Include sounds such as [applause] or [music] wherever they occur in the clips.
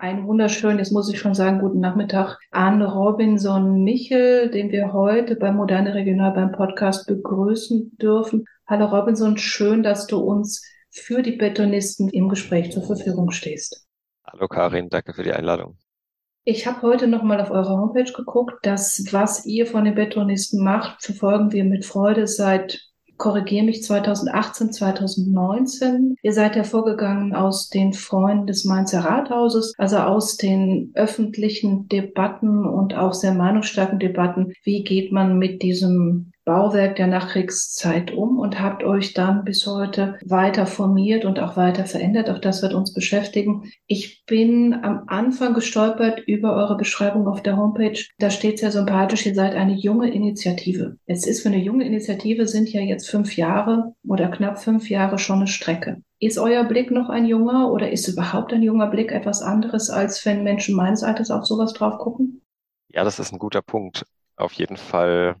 Ein wunderschön, jetzt muss ich schon sagen, guten Nachmittag an Robinson Michel, den wir heute bei Moderne Regional beim Podcast begrüßen dürfen. Hallo Robinson, schön, dass du uns für die Betonisten im Gespräch zur Verfügung stehst. Hallo Karin, danke für die Einladung. Ich habe heute nochmal auf eurer Homepage geguckt. Das, was ihr von den Betonisten macht, verfolgen wir mit Freude seit korrigiere mich, 2018, 2019. Ihr seid hervorgegangen aus den Freunden des Mainzer Rathauses, also aus den öffentlichen Debatten und auch sehr meinungsstarken Debatten. Wie geht man mit diesem Bauwerk der Nachkriegszeit um und habt euch dann bis heute weiter formiert und auch weiter verändert. Auch das wird uns beschäftigen. Ich bin am Anfang gestolpert über eure Beschreibung auf der Homepage. Da steht sehr sympathisch, ihr seid eine junge Initiative. Es ist für eine junge Initiative sind ja jetzt fünf Jahre oder knapp fünf Jahre schon eine Strecke. Ist euer Blick noch ein junger oder ist überhaupt ein junger Blick etwas anderes, als wenn Menschen meines Alters auf sowas drauf gucken? Ja, das ist ein guter Punkt. Auf jeden Fall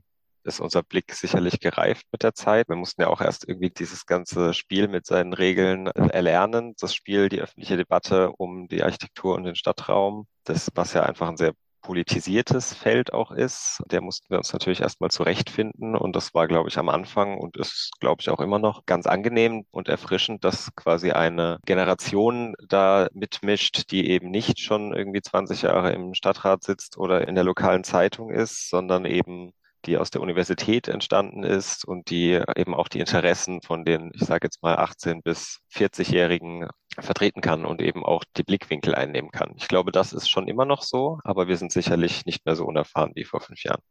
ist unser Blick sicherlich gereift mit der Zeit. Wir mussten ja auch erst irgendwie dieses ganze Spiel mit seinen Regeln erlernen. Das Spiel, die öffentliche Debatte um die Architektur und den Stadtraum. Das, was ja einfach ein sehr politisiertes Feld auch ist. Der mussten wir uns natürlich erstmal zurechtfinden und das war, glaube ich, am Anfang und ist, glaube ich, auch immer noch ganz angenehm und erfrischend, dass quasi eine Generation da mitmischt, die eben nicht schon irgendwie 20 Jahre im Stadtrat sitzt oder in der lokalen Zeitung ist, sondern eben die aus der Universität entstanden ist und die eben auch die Interessen von den, ich sage jetzt mal 18 bis 40-Jährigen vertreten kann und eben auch die Blickwinkel einnehmen kann. Ich glaube, das ist schon immer noch so, aber wir sind sicherlich nicht mehr so unerfahren wie vor fünf Jahren.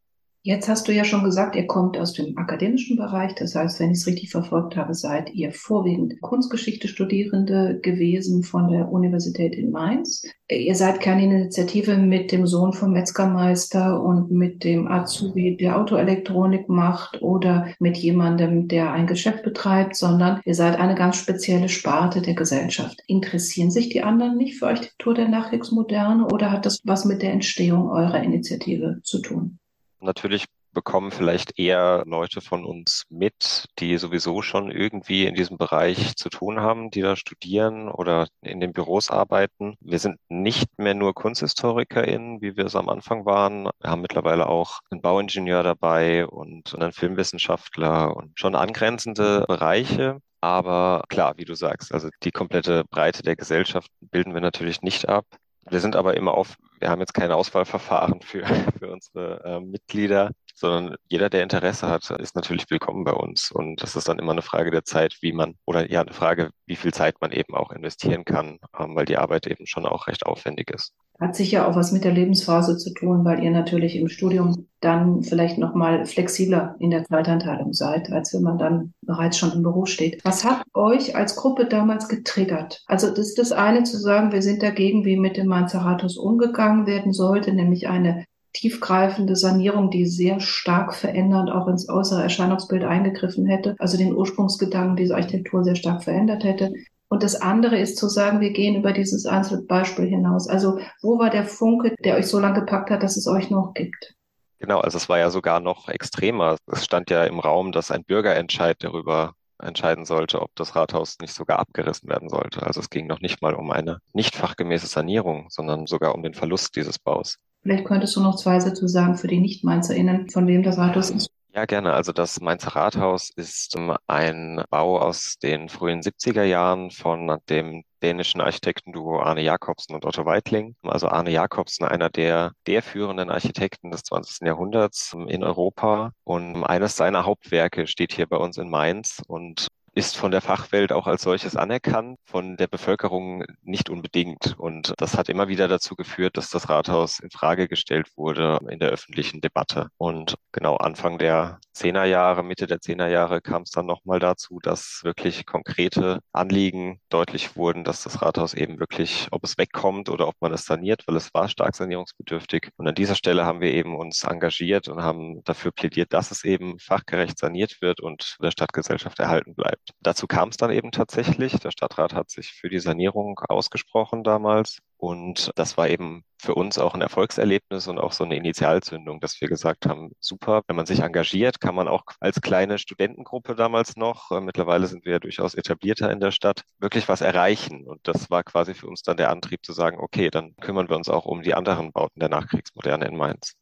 Jetzt hast du ja schon gesagt, ihr kommt aus dem akademischen Bereich. Das heißt, wenn ich es richtig verfolgt habe, seid ihr vorwiegend Kunstgeschichte-Studierende gewesen von der Universität in Mainz. Ihr seid keine Initiative mit dem Sohn vom Metzgermeister und mit dem Azubi, der Autoelektronik macht oder mit jemandem, der ein Geschäft betreibt, sondern ihr seid eine ganz spezielle Sparte der Gesellschaft. Interessieren sich die anderen nicht für Architektur der Nachkriegsmoderne oder hat das was mit der Entstehung eurer Initiative zu tun? Natürlich bekommen vielleicht eher Leute von uns mit, die sowieso schon irgendwie in diesem Bereich zu tun haben, die da studieren oder in den Büros arbeiten. Wir sind nicht mehr nur KunsthistorikerInnen, wie wir es am Anfang waren. Wir haben mittlerweile auch einen Bauingenieur dabei und einen Filmwissenschaftler und schon angrenzende Bereiche. Aber klar, wie du sagst, also die komplette Breite der Gesellschaft bilden wir natürlich nicht ab. Wir sind aber immer auf, wir haben jetzt kein Auswahlverfahren für, [laughs] für unsere äh, Mitglieder, sondern jeder, der Interesse hat, ist natürlich willkommen bei uns. Und das ist dann immer eine Frage der Zeit, wie man, oder ja, eine Frage, wie viel Zeit man eben auch investieren kann, ähm, weil die Arbeit eben schon auch recht aufwendig ist. Hat sicher auch was mit der Lebensphase zu tun, weil ihr natürlich im Studium dann vielleicht nochmal flexibler in der Zeitanteilung seid, als wenn man dann bereits schon im Büro steht. Was hat euch als Gruppe damals getriggert? Also das ist das eine zu sagen, wir sind dagegen, wie mit dem Manzeratus umgegangen werden sollte, nämlich eine tiefgreifende Sanierung, die sehr stark verändernd auch ins äußere Erscheinungsbild eingegriffen hätte, also den Ursprungsgedanken dieser Architektur sehr stark verändert hätte. Und das andere ist zu sagen, wir gehen über dieses Einzelbeispiel hinaus. Also wo war der Funke, der euch so lange gepackt hat, dass es euch noch gibt? Genau, also es war ja sogar noch extremer. Es stand ja im Raum, dass ein Bürgerentscheid darüber entscheiden sollte, ob das Rathaus nicht sogar abgerissen werden sollte. Also es ging noch nicht mal um eine nicht fachgemäße Sanierung, sondern sogar um den Verlust dieses Baus. Vielleicht könntest du noch zwei Sätze sagen für die Nicht-MainzerInnen, von wem das Rathaus ist. Ja, gerne. Also das Mainzer Rathaus ist ähm, ein Bau aus den frühen 70er Jahren von dem dänischen Architektenduo Arne Jacobsen und Otto Weitling. Also Arne Jacobsen, einer der, der führenden Architekten des 20. Jahrhunderts ähm, in Europa. Und eines seiner Hauptwerke steht hier bei uns in Mainz und ist von der Fachwelt auch als solches anerkannt, von der Bevölkerung nicht unbedingt. Und das hat immer wieder dazu geführt, dass das Rathaus in Frage gestellt wurde in der öffentlichen Debatte. Und genau Anfang der Zehnerjahre, Mitte der Zehnerjahre kam es dann nochmal dazu, dass wirklich konkrete Anliegen deutlich wurden, dass das Rathaus eben wirklich, ob es wegkommt oder ob man es saniert, weil es war stark sanierungsbedürftig. Und an dieser Stelle haben wir eben uns engagiert und haben dafür plädiert, dass es eben fachgerecht saniert wird und der Stadtgesellschaft erhalten bleibt. Dazu kam es dann eben tatsächlich. Der Stadtrat hat sich für die Sanierung ausgesprochen damals. Und das war eben für uns auch ein Erfolgserlebnis und auch so eine Initialzündung, dass wir gesagt haben, super, wenn man sich engagiert, kann man auch als kleine Studentengruppe damals noch, äh, mittlerweile sind wir ja durchaus etablierter in der Stadt, wirklich was erreichen. Und das war quasi für uns dann der Antrieb zu sagen, okay, dann kümmern wir uns auch um die anderen Bauten der Nachkriegsmoderne in Mainz.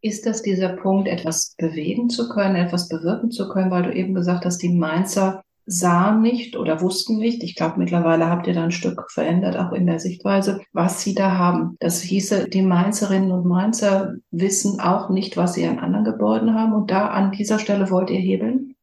Ist das dieser Punkt, etwas bewegen zu können, etwas bewirken zu können, weil du eben gesagt hast, die Mainzer sahen nicht oder wussten nicht. Ich glaube, mittlerweile habt ihr da ein Stück verändert, auch in der Sichtweise, was sie da haben. Das hieße, die Mainzerinnen und Mainzer wissen auch nicht, was sie an anderen Gebäuden haben. Und da an dieser Stelle wollt ihr hebeln?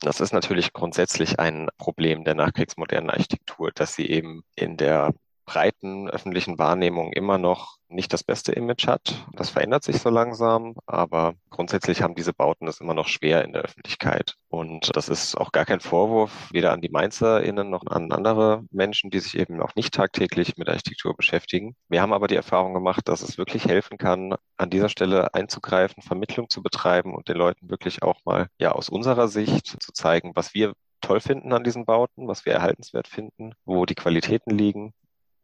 Das ist natürlich grundsätzlich ein Problem der nachkriegsmodernen Architektur, dass sie eben in der breiten öffentlichen Wahrnehmung immer noch nicht das beste Image hat. Das verändert sich so langsam, aber grundsätzlich haben diese Bauten es immer noch schwer in der Öffentlichkeit. Und das ist auch gar kein Vorwurf, weder an die MainzerInnen noch an andere Menschen, die sich eben auch nicht tagtäglich mit Architektur beschäftigen. Wir haben aber die Erfahrung gemacht, dass es wirklich helfen kann, an dieser Stelle einzugreifen, Vermittlung zu betreiben und den Leuten wirklich auch mal, ja, aus unserer Sicht zu zeigen, was wir toll finden an diesen Bauten, was wir erhaltenswert finden, wo die Qualitäten liegen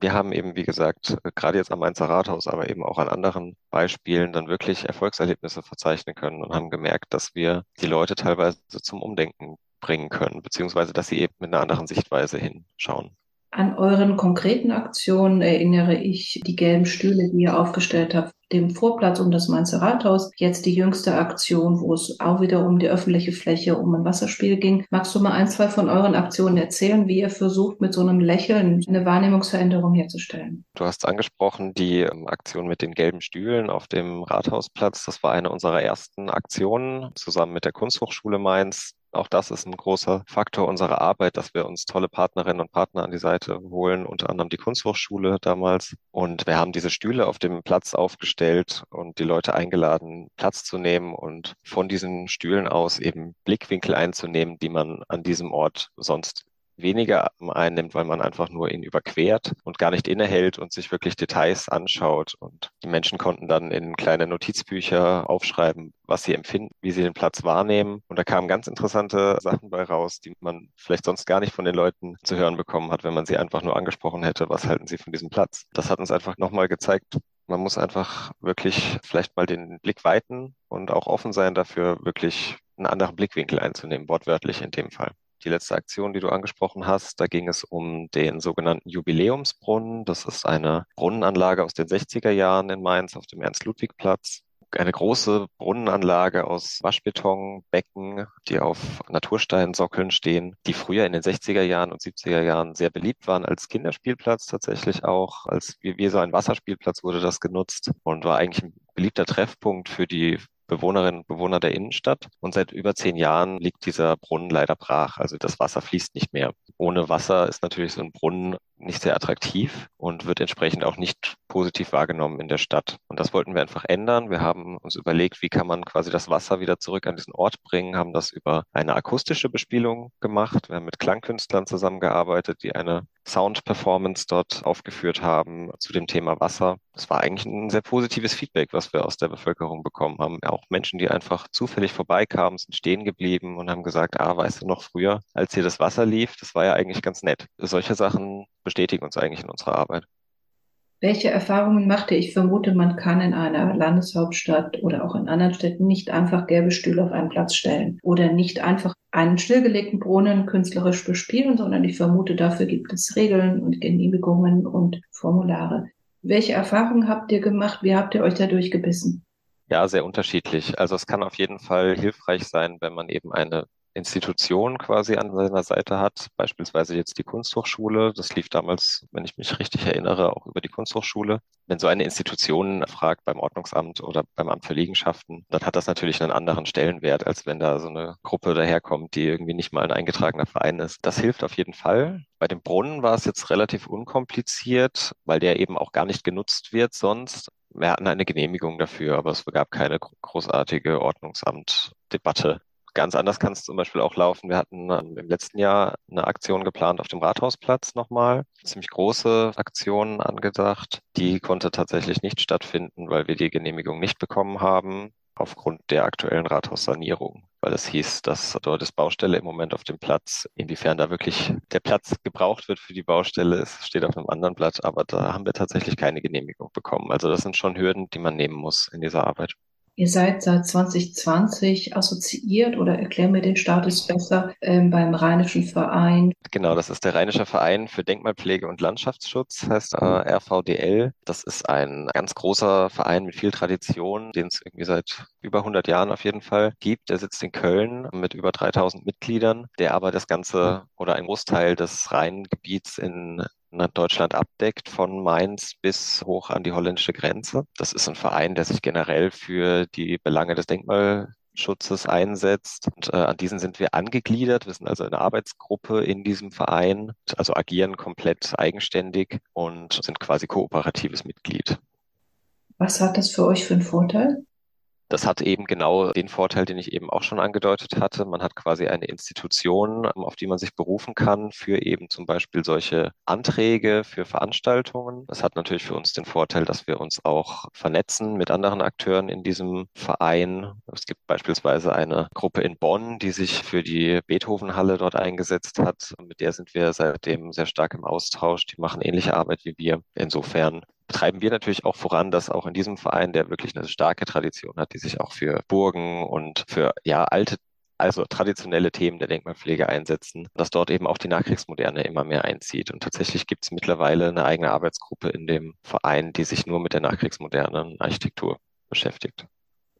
wir haben eben, wie gesagt, gerade jetzt am Mainzer Rathaus, aber eben auch an anderen Beispielen dann wirklich Erfolgserlebnisse verzeichnen können und haben gemerkt, dass wir die Leute teilweise zum Umdenken bringen können, beziehungsweise dass sie eben mit einer anderen Sichtweise hinschauen. An euren konkreten Aktionen erinnere ich die gelben Stühle, die ihr aufgestellt habt, dem Vorplatz um das Mainzer Rathaus. Jetzt die jüngste Aktion, wo es auch wieder um die öffentliche Fläche, um ein Wasserspiel ging. Magst du mal ein, zwei von euren Aktionen erzählen, wie ihr versucht, mit so einem Lächeln eine Wahrnehmungsveränderung herzustellen? Du hast angesprochen, die ähm, Aktion mit den gelben Stühlen auf dem Rathausplatz. Das war eine unserer ersten Aktionen zusammen mit der Kunsthochschule Mainz. Auch das ist ein großer Faktor unserer Arbeit, dass wir uns tolle Partnerinnen und Partner an die Seite holen, unter anderem die Kunsthochschule damals. Und wir haben diese Stühle auf dem Platz aufgestellt und die Leute eingeladen, Platz zu nehmen und von diesen Stühlen aus eben Blickwinkel einzunehmen, die man an diesem Ort sonst weniger einnimmt, weil man einfach nur ihn überquert und gar nicht innehält und sich wirklich Details anschaut. Und die Menschen konnten dann in kleine Notizbücher aufschreiben, was sie empfinden, wie sie den Platz wahrnehmen. Und da kamen ganz interessante Sachen bei raus, die man vielleicht sonst gar nicht von den Leuten zu hören bekommen hat, wenn man sie einfach nur angesprochen hätte, was halten sie von diesem Platz. Das hat uns einfach nochmal gezeigt, man muss einfach wirklich vielleicht mal den Blick weiten und auch offen sein dafür, wirklich einen anderen Blickwinkel einzunehmen, wortwörtlich in dem Fall die letzte Aktion, die du angesprochen hast, da ging es um den sogenannten Jubiläumsbrunnen. Das ist eine Brunnenanlage aus den 60er Jahren in Mainz auf dem Ernst-Ludwig-Platz. Eine große Brunnenanlage aus Waschbetonbecken, die auf Natursteinsockeln stehen, die früher in den 60er Jahren und 70er Jahren sehr beliebt waren als Kinderspielplatz tatsächlich auch. Als wie, wie so ein Wasserspielplatz wurde das genutzt und war eigentlich ein beliebter Treffpunkt für die Bewohnerinnen und Bewohner der Innenstadt. Und seit über zehn Jahren liegt dieser Brunnen leider brach. Also das Wasser fließt nicht mehr. Ohne Wasser ist natürlich so ein Brunnen nicht sehr attraktiv und wird entsprechend auch nicht positiv wahrgenommen in der Stadt. Und das wollten wir einfach ändern. Wir haben uns überlegt, wie kann man quasi das Wasser wieder zurück an diesen Ort bringen, haben das über eine akustische Bespielung gemacht. Wir haben mit Klangkünstlern zusammengearbeitet, die eine Sound-Performance dort aufgeführt haben zu dem Thema Wasser. Es war eigentlich ein sehr positives Feedback, was wir aus der Bevölkerung bekommen haben. Auch Menschen, die einfach zufällig vorbeikamen, sind stehen geblieben und haben gesagt, ah, weißt du noch früher, als hier das Wasser lief, das war ja eigentlich ganz nett. Solche Sachen bestätigen uns eigentlich in unserer Arbeit. Welche Erfahrungen machte ich? Vermute, man kann in einer Landeshauptstadt oder auch in anderen Städten nicht einfach gelbe Stühle auf einen Platz stellen oder nicht einfach einen stillgelegten Brunnen künstlerisch bespielen, sondern ich vermute, dafür gibt es Regeln und Genehmigungen und Formulare. Welche Erfahrungen habt ihr gemacht? Wie habt ihr euch dadurch gebissen? Ja, sehr unterschiedlich. Also es kann auf jeden Fall hilfreich sein, wenn man eben eine Institution quasi an seiner Seite hat, beispielsweise jetzt die Kunsthochschule. Das lief damals, wenn ich mich richtig erinnere, auch über die Kunsthochschule. Wenn so eine Institution fragt beim Ordnungsamt oder beim Amt für Liegenschaften, dann hat das natürlich einen anderen Stellenwert, als wenn da so eine Gruppe daherkommt, die irgendwie nicht mal ein eingetragener Verein ist. Das hilft auf jeden Fall. Bei dem Brunnen war es jetzt relativ unkompliziert, weil der eben auch gar nicht genutzt wird sonst. Wir hatten eine Genehmigung dafür, aber es gab keine großartige Ordnungsamt-Debatte Ganz anders kann es zum Beispiel auch laufen. Wir hatten ähm, im letzten Jahr eine Aktion geplant auf dem Rathausplatz nochmal. Ziemlich große Aktion angedacht. Die konnte tatsächlich nicht stattfinden, weil wir die Genehmigung nicht bekommen haben. aufgrund der aktuellen Rathaussanierung weil es hieß, dass dort ist Baustelle im Moment auf dem Platz. Inwiefern da wirklich der Platz gebraucht wird für die Baustelle, es steht auf einem anderen Blatt, aber da haben wir tatsächlich keine Genehmigung bekommen. Also das sind schon Hürden, die man nehmen muss in dieser Arbeit. Ihr seid seit 2020 assoziiert oder erklär mir den Status besser ähm, beim Rheinischen Verein. Genau, das ist der Rheinische Verein für Denkmalpflege und Landschaftsschutz, heißt äh, RVDL. Das ist ein ganz großer Verein mit viel Tradition, den es irgendwie seit über 100 Jahren auf jeden Fall gibt. Der sitzt in Köln mit über 3000 Mitgliedern, der aber das Ganze oder ein Großteil des Rheingebiets in Deutschland abdeckt, von Mainz bis hoch an die holländische Grenze. Das ist ein Verein, der sich generell für die Belange des Denkmalschutzes einsetzt. Und äh, an diesen sind wir angegliedert. Wir sind also eine Arbeitsgruppe in diesem Verein, also agieren komplett eigenständig und sind quasi kooperatives Mitglied. Was hat das für euch für einen Vorteil? Das hat eben genau den Vorteil, den ich eben auch schon angedeutet hatte. Man hat quasi eine Institution, ähm, auf die man sich berufen kann für eben zum Beispiel solche Anträge für Veranstaltungen. Das hat natürlich für uns den Vorteil, dass wir uns auch vernetzen mit anderen Akteuren in diesem Verein. Es gibt beispielsweise eine Gruppe in Bonn, die sich für die Beethovenhalle dort eingesetzt hat. Mit der sind wir seitdem sehr stark im Austausch. Die machen ähnliche Arbeit wie wir. Insofern treiben wir natürlich auch voran, dass auch in diesem Verein, der wirklich eine starke Tradition hat, die sich auch für Burgen und für ja alte also traditionelle Themen der Denkmalpflege einsetzen, dass dort eben auch die Nachkriegsmoderne immer mehr einzieht. Und tatsächlich gibt es mittlerweile eine eigene Arbeitsgruppe in dem Verein, die sich nur mit der nachkriegsmodernen Architektur beschäftigt.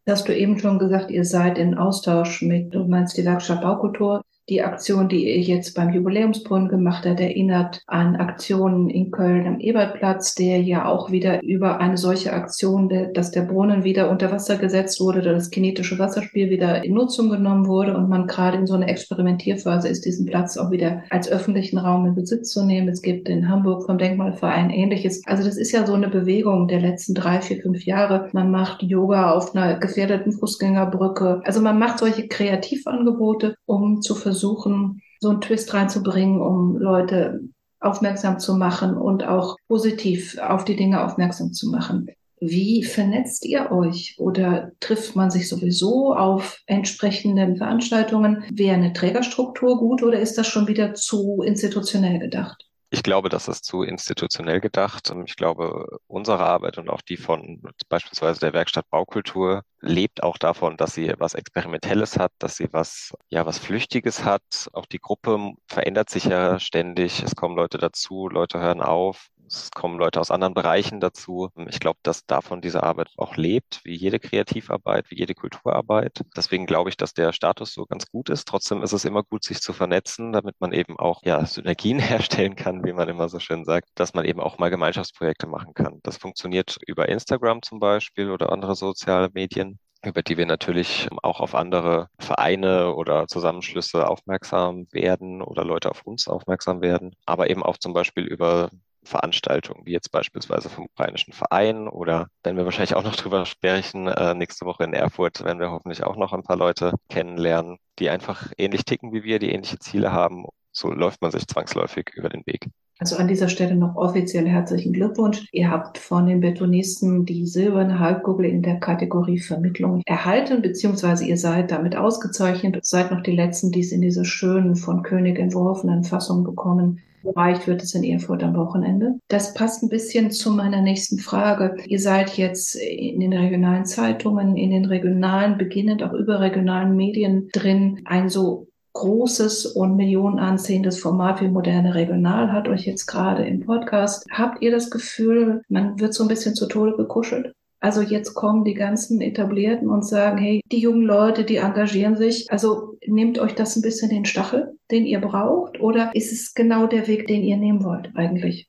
Hast du eben schon gesagt, ihr seid in Austausch mit, du meinst die Werkstatt Baukultur, die Aktion, die ihr jetzt beim Jubiläumsbrunnen gemacht habt, erinnert an Aktionen in Köln am Ebertplatz, der ja auch wieder über eine solche Aktion, dass der Brunnen wieder unter Wasser gesetzt wurde, oder das kinetische Wasserspiel wieder in Nutzung genommen wurde und man gerade in so einer Experimentierphase ist, diesen Platz auch wieder als öffentlichen Raum in Besitz zu nehmen. Es gibt in Hamburg vom Denkmalverein ähnliches. Also das ist ja so eine Bewegung der letzten drei, vier, fünf Jahre. Man macht Yoga auf einer gefährdeten Fußgängerbrücke. Also man macht solche Kreativangebote, um zu versuchen, versuchen, so einen Twist reinzubringen, um Leute aufmerksam zu machen und auch positiv auf die Dinge aufmerksam zu machen. Wie vernetzt ihr euch oder trifft man sich sowieso auf entsprechenden Veranstaltungen? Wäre eine Trägerstruktur gut oder ist das schon wieder zu institutionell gedacht? Ich glaube, das ist zu institutionell gedacht. Ich glaube, unsere Arbeit und auch die von beispielsweise der Werkstatt Baukultur lebt auch davon, dass sie was Experimentelles hat, dass sie was, ja, was Flüchtiges hat. Auch die Gruppe verändert sich ja ständig. Es kommen Leute dazu, Leute hören auf. Es kommen Leute aus anderen Bereichen dazu. Ich glaube, dass davon diese Arbeit auch lebt, wie jede Kreativarbeit, wie jede Kulturarbeit. Deswegen glaube ich, dass der Status so ganz gut ist. Trotzdem ist es immer gut, sich zu vernetzen, damit man eben auch ja, Synergien [laughs] herstellen kann, wie man immer so schön sagt, dass man eben auch mal Gemeinschaftsprojekte machen kann. Das funktioniert über Instagram zum Beispiel oder andere soziale Medien über die wir natürlich auch auf andere Vereine oder Zusammenschlüsse aufmerksam werden oder Leute auf uns aufmerksam werden, aber eben auch zum Beispiel über Veranstaltungen, wie jetzt beispielsweise vom Ukrainischen Verein oder wenn wir wahrscheinlich auch noch [laughs] drüber sprechen, äh, nächste Woche in Erfurt werden wir hoffentlich auch noch ein paar Leute kennenlernen, die einfach ähnlich ticken wie wir, die ähnliche Ziele haben. So läuft man sich zwangsläufig über den Weg. Also an dieser Stelle noch offiziell herzlichen Glückwunsch. Ihr habt von den Betonisten die silberne Halbkugel in der Kategorie Vermittlung erhalten, beziehungsweise ihr seid damit ausgezeichnet, seid noch die Letzten, die es in dieser schönen, von König entworfenen Fassung bekommen. Erreicht wird es in Erfurt am Wochenende. Das passt ein bisschen zu meiner nächsten Frage. Ihr seid jetzt in den regionalen Zeitungen, in den regionalen, beginnend auch überregionalen Medien drin. Ein so großes und millionenanzehendes Format wie Moderne Regional hat euch jetzt gerade im Podcast. Habt ihr das Gefühl, man wird so ein bisschen zu Tode gekuschelt? Also jetzt kommen die ganzen Etablierten und sagen, hey, die jungen Leute, die engagieren sich. Also nehmt euch das ein bisschen den Stachel, den ihr braucht? Oder ist es genau der Weg, den ihr nehmen wollt eigentlich?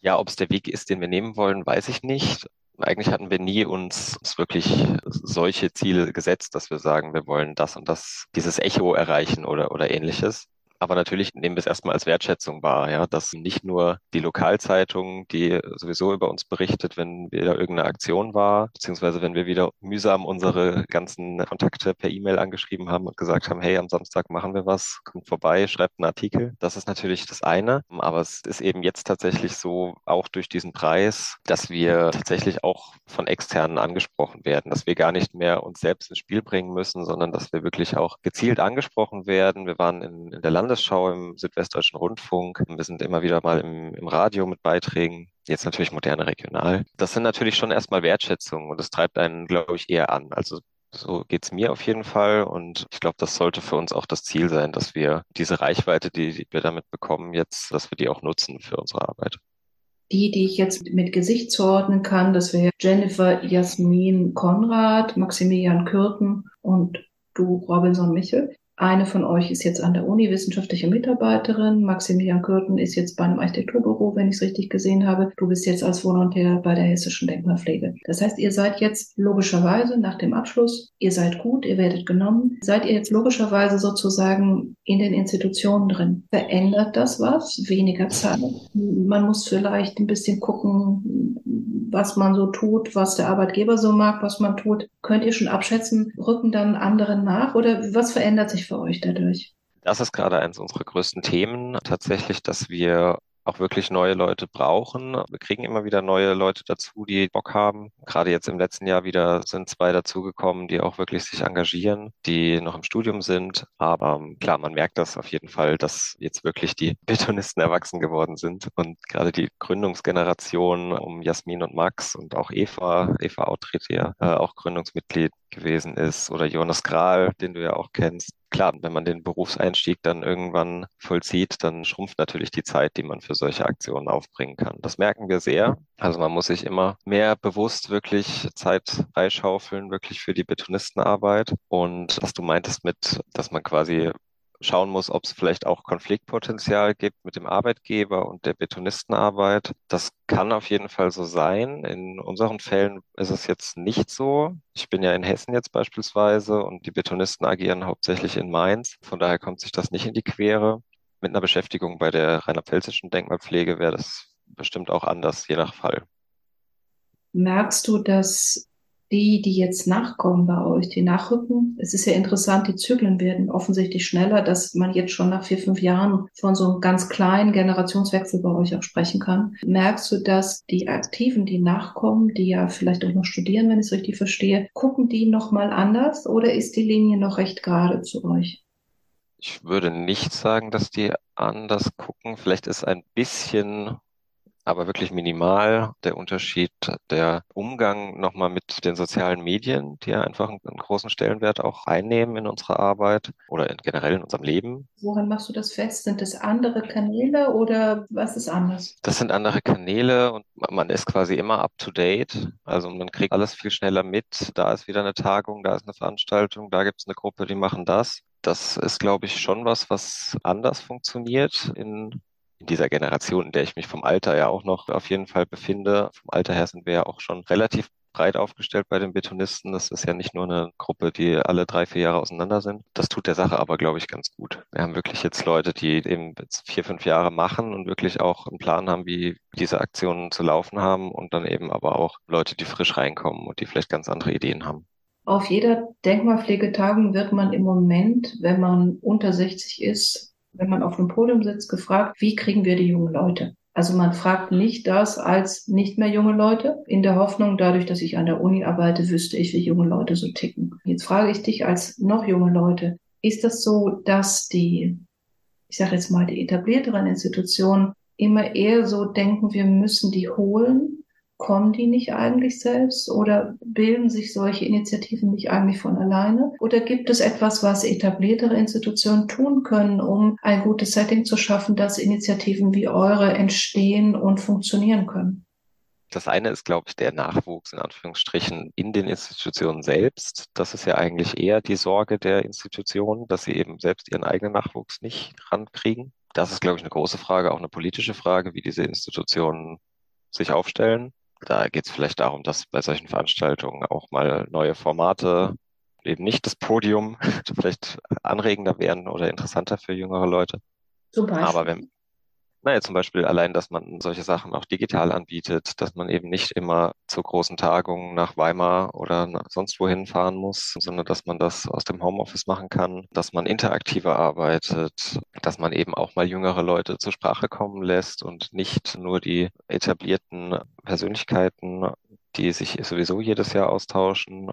Ja, ob es der Weg ist, den wir nehmen wollen, weiß ich nicht. Eigentlich hatten wir nie uns, wirklich solche Ziele gesetzt, dass wir sagen, wir wollen das und das, dieses Echo erreichen oder, oder ähnliches. Aber natürlich nehmen wir es erstmal als Wertschätzung wahr, ja, dass nicht nur die Lokalzeitung, die sowieso über uns berichtet, wenn wieder irgendeine Aktion war, beziehungsweise wenn wir wieder mühsam unsere ganzen Kontakte per E-Mail angeschrieben haben und gesagt haben, hey, am Samstag machen wir was, kommt vorbei, schreibt einen Artikel. Das ist natürlich das eine. Aber es ist eben jetzt tatsächlich so, auch durch diesen Preis, dass wir tatsächlich auch von externen angesprochen werden, dass wir gar nicht mehr uns selbst ins Spiel bringen müssen, sondern dass wir wirklich auch gezielt angesprochen werden. Wir waren in, in der Landesschau im Südwestdeutschen Rundfunk. Wir sind immer wieder mal im, im Radio mit Beiträgen jetzt natürlich moderne regional. Das sind natürlich schon erstmal Wertschätzungen und das treibt einen, glaube ich, eher an. Also so geht's mir auf jeden Fall. Und ich glaube, das sollte für uns auch das Ziel sein, dass wir diese Reichweite, die, die wir damit bekommen, jetzt, dass wir die auch nutzen für unsere Arbeit. Die, die ich jetzt mit Gesicht zuordnen kann, das wäre Jennifer Jasmin Konrad, Maximilian Kürten und du Robinson Michel. Eine von euch ist jetzt an der Uni wissenschaftliche Mitarbeiterin. Maximilian Kürten ist jetzt bei einem Architekturbüro, wenn ich es richtig gesehen habe. Du bist jetzt als Volontär bei der Hessischen Denkmalpflege. Das heißt, ihr seid jetzt logischerweise nach dem Abschluss, ihr seid gut, ihr werdet genommen. Seid ihr jetzt logischerweise sozusagen in den Institutionen drin? Verändert das was? Weniger Zeit? Man muss vielleicht ein bisschen gucken, was man so tut, was der Arbeitgeber so mag, was man tut. Könnt ihr schon abschätzen, rücken dann andere nach oder was verändert sich für euch dadurch? Das ist gerade eines unserer größten Themen, tatsächlich, dass wir auch wirklich neue Leute brauchen. Wir kriegen immer wieder neue Leute dazu, die Bock haben. Gerade jetzt im letzten Jahr wieder sind zwei dazugekommen, die auch wirklich sich engagieren, die noch im Studium sind. Aber ähm, klar, man merkt das auf jeden Fall, dass jetzt wirklich die [laughs] Betonisten erwachsen geworden sind und gerade die Gründungsgeneration um Jasmin und Max und auch Eva, Eva Autritt ja äh, auch Gründungsmitglied gewesen ist oder Jonas Grahl, den du ja auch kennst, klar, wenn man den Berufseinstieg dann irgendwann vollzieht, dann schrumpft natürlich die Zeit, die man für solche Aktionen aufbringen kann. Das merken wir sehr. Also man muss sich immer mehr bewusst wirklich Zeit freischaufeln, wirklich für die Betonistenarbeit. Und was du meintest mit, dass man quasi schauen muss, ob es vielleicht auch Konfliktpotenzial gibt mit dem Arbeitgeber und der Betonistenarbeit. Das kann auf jeden Fall so sein. In unseren Fällen ist es jetzt nicht so. Ich bin ja in Hessen jetzt beispielsweise und die Betonisten agieren hauptsächlich in Mainz. Von daher kommt sich das nicht in die Quere. Mit einer Beschäftigung bei der rheinland-pfälzischen Denkmalpflege wäre das bestimmt auch anders, je nach Fall. Merkst du, dass die, die jetzt nachkommen bei euch, die nachrücken. Es ist ja interessant, die Zyklen werden offensichtlich schneller, dass man jetzt schon nach vier, fünf Jahren von so einem ganz kleinen Generationswechsel bei euch auch sprechen kann. Merkst du, dass die Aktiven, die nachkommen, die ja vielleicht auch noch studieren, wenn ich es richtig verstehe, gucken die nochmal anders oder ist die Linie noch recht gerade zu euch? Ich würde nicht sagen, dass die anders gucken. Vielleicht ist ein bisschen aber wirklich minimal der Unterschied, der Umgang nochmal mit den sozialen Medien, die ja einfach einen, einen, großen Stellenwert auch einnehmen in unserer Arbeit oder in, generell in unserem Leben. Woran machst du das fest? Sind das andere Kanäle oder was ist anders? Das sind andere Kanäle und man ist quasi immer up to date. Also man kriegt alles viel schneller mit. Da ist wieder eine Tagung, da ist eine Veranstaltung, da gibt es eine Gruppe, die machen das. Das ist, glaube ich, schon was, was anders funktioniert in in dieser Generation, in der ich mich vom Alter ja auch noch auf jeden Fall befinde. Vom Alter her sind wir ja auch schon relativ breit aufgestellt bei den Betonisten. Das ist ja nicht nur eine Gruppe, die alle drei, vier Jahre auseinander sind. Das tut der Sache aber, glaube ich, ganz gut. Wir haben wirklich jetzt Leute, die eben vier, fünf Jahre machen und wirklich auch einen Plan haben, wie diese Aktionen zu laufen haben und dann eben aber auch Leute, die frisch reinkommen und die vielleicht ganz andere Ideen haben. Auf jeder Denkmalpflegetagung wird man im Moment, wenn man unter 60 ist, wenn man auf dem Podium sitzt, gefragt, wie kriegen wir die jungen Leute? Also man fragt nicht das als nicht mehr junge Leute, in der Hoffnung, dadurch, dass ich an der Uni arbeite, wüsste ich, wie junge Leute so ticken. Jetzt frage ich dich als noch junge Leute, ist das so, dass die, ich sage jetzt mal, die etablierteren Institutionen immer eher so denken, wir müssen die holen Kommen die nicht eigentlich selbst oder bilden sich solche Initiativen nicht eigentlich von alleine? Oder gibt es etwas, was etabliertere Institutionen tun können, um ein gutes Setting zu schaffen, dass Initiativen wie eure entstehen und funktionieren können? Das eine ist, glaube ich, der Nachwuchs in Anführungsstrichen in den Institutionen selbst. Das ist ja eigentlich eher die Sorge der Institutionen, dass sie eben selbst ihren eigenen Nachwuchs nicht rankriegen. Das ist, glaube ich, eine große Frage, auch eine politische Frage, wie diese Institutionen sich aufstellen. Da geht es vielleicht darum, dass bei solchen Veranstaltungen auch mal neue Formate, eben nicht das Podium, [laughs] vielleicht anregender werden oder interessanter für jüngere Leute. Zum Beispiel. Aber wenn, naja, zum Beispiel allein, dass man solche Sachen auch digital anbietet, dass man eben nicht immer zu großen Tagungen nach Weimar oder sonst wohin fahren muss, sondern dass man das aus dem Homeoffice machen kann, dass man interaktiver arbeitet, dass man eben auch mal jüngere Leute zur Sprache kommen lässt und nicht nur die etablierten Persönlichkeiten, die sich sowieso jedes Jahr austauschen,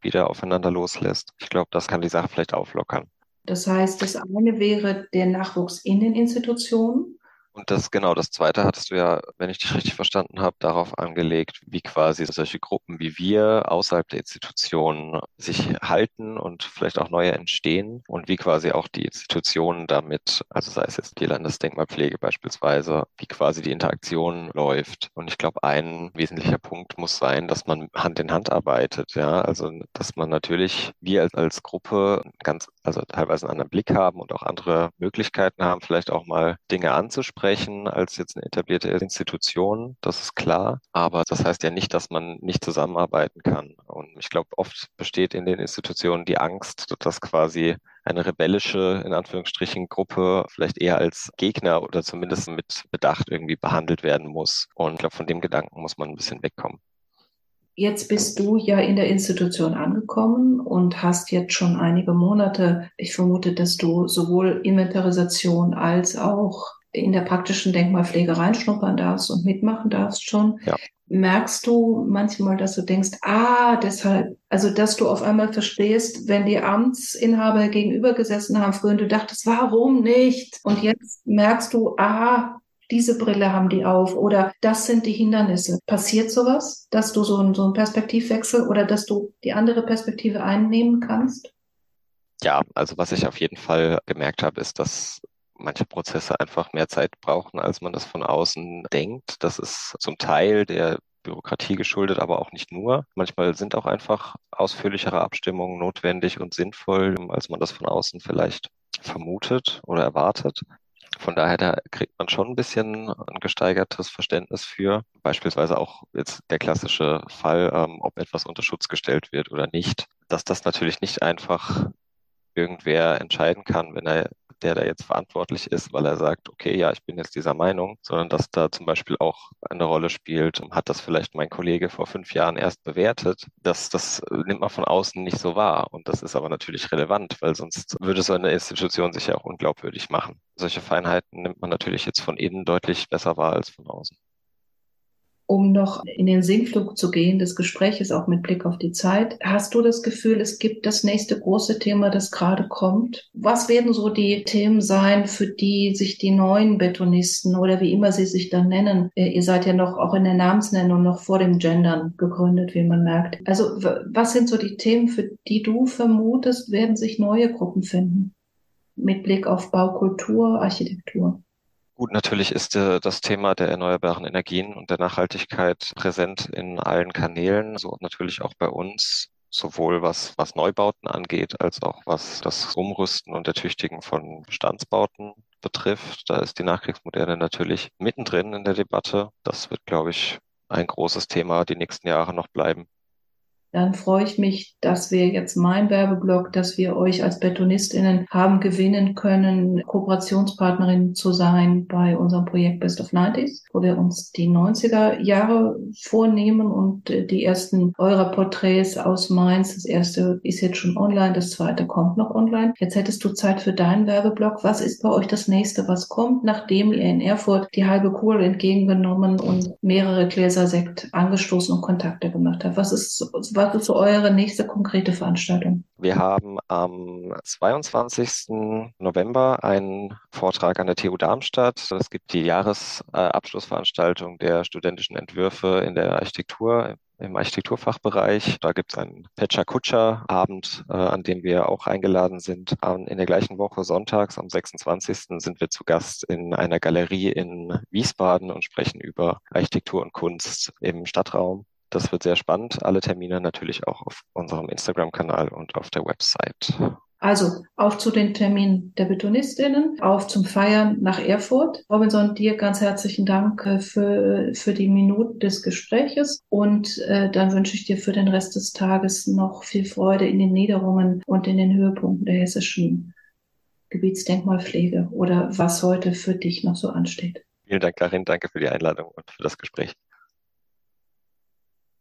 wieder aufeinander loslässt. Ich glaube, das kann die Sache vielleicht auflockern. Das heißt, das eine wäre der Nachwuchs in den Institutionen und das genau, das zweite hattest du ja, wenn ich dich richtig verstanden habe, darauf angelegt, wie quasi solche Gruppen wie wir außerhalb der Institutionen sich halten und vielleicht auch neue entstehen und wie quasi auch die Institutionen damit, also sei es jetzt die Landesdenkmalpflege beispielsweise, wie quasi die Interaktion läuft. Und ich glaube, ein wesentlicher Punkt muss sein, dass man Hand in Hand arbeitet, ja, also dass man natürlich wir als, als Gruppe ganz, also teilweise einen anderen Blick haben und auch andere Möglichkeiten haben, vielleicht auch mal Dinge anzusprechen sprechen als jetzt eine etablierte Institution, das ist klar. Aber das heißt ja nicht, dass man nicht zusammenarbeiten kann. Und ich glaube, oft besteht in den Institutionen die Angst, dass quasi eine rebellische, in Anführungsstrichen, Gruppe vielleicht eher als Gegner oder zumindest mit Bedacht irgendwie behandelt werden muss. Und ich glaube, von dem Gedanken muss man ein bisschen wegkommen. Jetzt bist du ja in der Institution angekommen und hast jetzt schon einige Monate. Ich vermute, dass du sowohl Inventarisation als auch in der praktischen Denkmalpflege reinschnuppern darfst und mitmachen darfst schon, ja. merkst du manchmal, dass du denkst, ah, deshalb, also dass du auf einmal verstehst, wenn die Amtsinhaber gegenüber gesessen haben früher und du dachtest, warum nicht? Und jetzt merkst du, ah, diese Brille haben die auf oder das sind die Hindernisse. Passiert sowas, dass du so einen, so einen Perspektivwechsel oder dass du die andere Perspektive einnehmen kannst? Ja, also was ich auf jeden Fall gemerkt habe, ist, dass manche Prozesse einfach mehr Zeit brauchen, als man das von außen denkt. Das ist zum Teil der Bürokratie geschuldet, aber auch nicht nur. Manchmal sind auch einfach ausführlichere Abstimmungen notwendig und sinnvoll, als man das von außen vielleicht vermutet oder erwartet. Von daher, da kriegt man schon ein bisschen ein gesteigertes Verständnis für. Beispielsweise auch jetzt der klassische Fall, ähm, ob etwas unter Schutz gestellt wird oder nicht. Dass das natürlich nicht einfach irgendwer entscheiden kann, wenn er der da jetzt verantwortlich ist, weil er sagt, okay, ja, ich bin jetzt dieser Meinung, sondern dass da zum Beispiel auch eine Rolle spielt, hat das vielleicht mein Kollege vor fünf Jahren erst bewertet, das, das nimmt man von außen nicht so wahr. Und das ist aber natürlich relevant, weil sonst würde so eine Institution sich ja auch unglaubwürdig machen. Solche Feinheiten nimmt man natürlich jetzt von innen deutlich besser wahr als von außen um noch in den Sinkflug zu gehen des Gespräches, auch mit Blick auf die Zeit. Hast du das Gefühl, es gibt das nächste große Thema, das gerade kommt? Was werden so die Themen sein, für die sich die neuen Betonisten oder wie immer sie sich dann nennen? Äh, ihr seid ja noch auch in der Namensnennung noch vor dem Gendern gegründet, wie man merkt. Also was sind so die Themen, für die du vermutest, werden sich neue Gruppen finden? Mit Blick auf Baukultur, Architektur. Gut, natürlich ist äh, das Thema der erneuerbaren Energien und der Nachhaltigkeit präsent in allen Kanälen, so natürlich auch bei uns, sowohl was, was Neubauten angeht, als auch was das Umrüsten und Ertüchtigen von Bestandsbauten betrifft. Da ist die Nachkriegsmoderne natürlich mittendrin in der Debatte. Das wird, glaube ich, ein großes Thema die nächsten Jahre noch bleiben dann freue ich mich, dass wir jetzt mein Werbeblock, dass wir euch als BetonistInnen haben gewinnen können, Kooperationspartnerin zu sein bei unserem Projekt Best of 90s, wo wir uns die 90er Jahre vornehmen und äh, die ersten eurer Porträts aus Mainz, das erste ist jetzt schon online, das zweite kommt noch online. Jetzt hättest du Zeit für deinen Werbeblock. Was ist bei euch das nächste, was kommt, nachdem ihr in Erfurt die halbe Kohle entgegengenommen und mehrere Gläser Sekt angestoßen und Kontakte gemacht habt? Was ist, was ist eure nächste konkrete Veranstaltung? Wir haben am 22. November einen Vortrag an der TU Darmstadt. Es gibt die Jahresabschlussveranstaltung der studentischen Entwürfe in der Architektur im Architekturfachbereich. Da gibt es einen Pecha Kutscher Abend, äh, an dem wir auch eingeladen sind. in der gleichen Woche sonntags am 26. sind wir zu Gast in einer Galerie in Wiesbaden und sprechen über Architektur und Kunst im Stadtraum. Das wird sehr spannend. Alle Termine natürlich auch auf unserem Instagram-Kanal und auf der Website. Also auf zu den Terminen der Betonistinnen, auf zum Feiern nach Erfurt. Robinson, dir ganz herzlichen Dank äh, für, für die Minuten des Gespräches und äh, dann wünsche ich dir für den Rest des Tages noch viel Freude in den Niederungen und in den Höhepunkten der hessischen Gebietsdenkmalpflege oder was heute für dich noch so ansteht. Vielen Dank, Karin. Danke für die Einladung und für das Gespräch.